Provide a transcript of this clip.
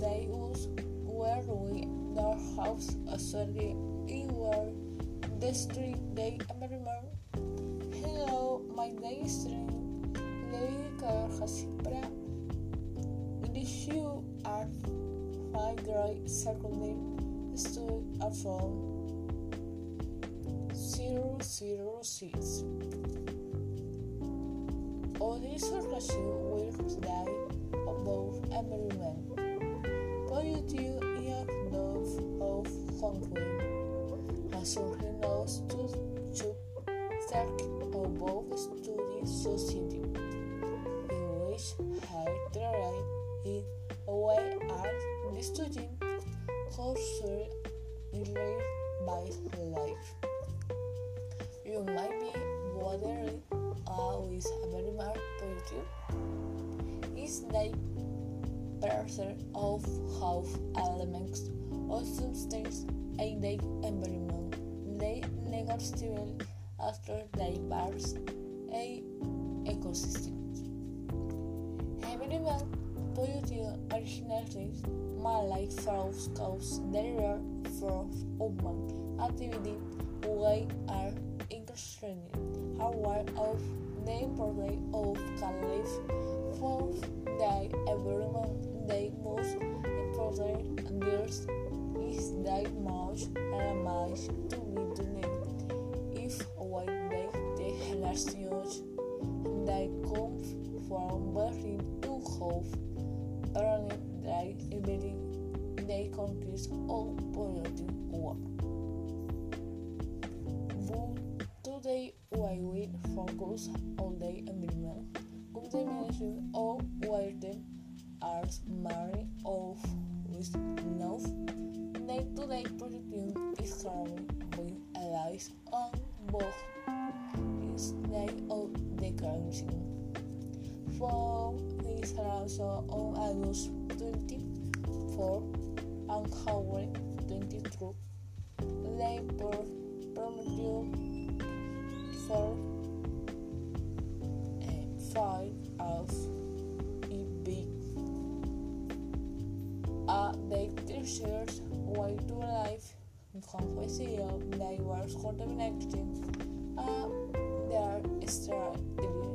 They was were we their house a Sunday in were the street they remember. Hello, my name is. Lady Carhasipra. Wish you are my great circling stood at phone zero zero six. Odis relation will die above every man. But you do have love of hungry. Has he knows to chop stark above study society. In which I tried it away as the student closer related by life. You might be wondering how is a very positive. Is the person of half elements or substance in the environment they negatively after a ecosystem. Every man positive originalities my life flows cause there from human activity we are interested aware of the importance of can live for the environment the most important there's is that much and much to be done if one day the relations they come from behind to hope burning they ability they conquest all positive work. But today we will focus on the environment, contamination of water as many of with enough. Day to day production is currently being analyzed on both day of declaration. For this also on August 24 and Howard 22 labor promoted five of EB a the teachers way to life confession they were contaminated uh, their strategy was the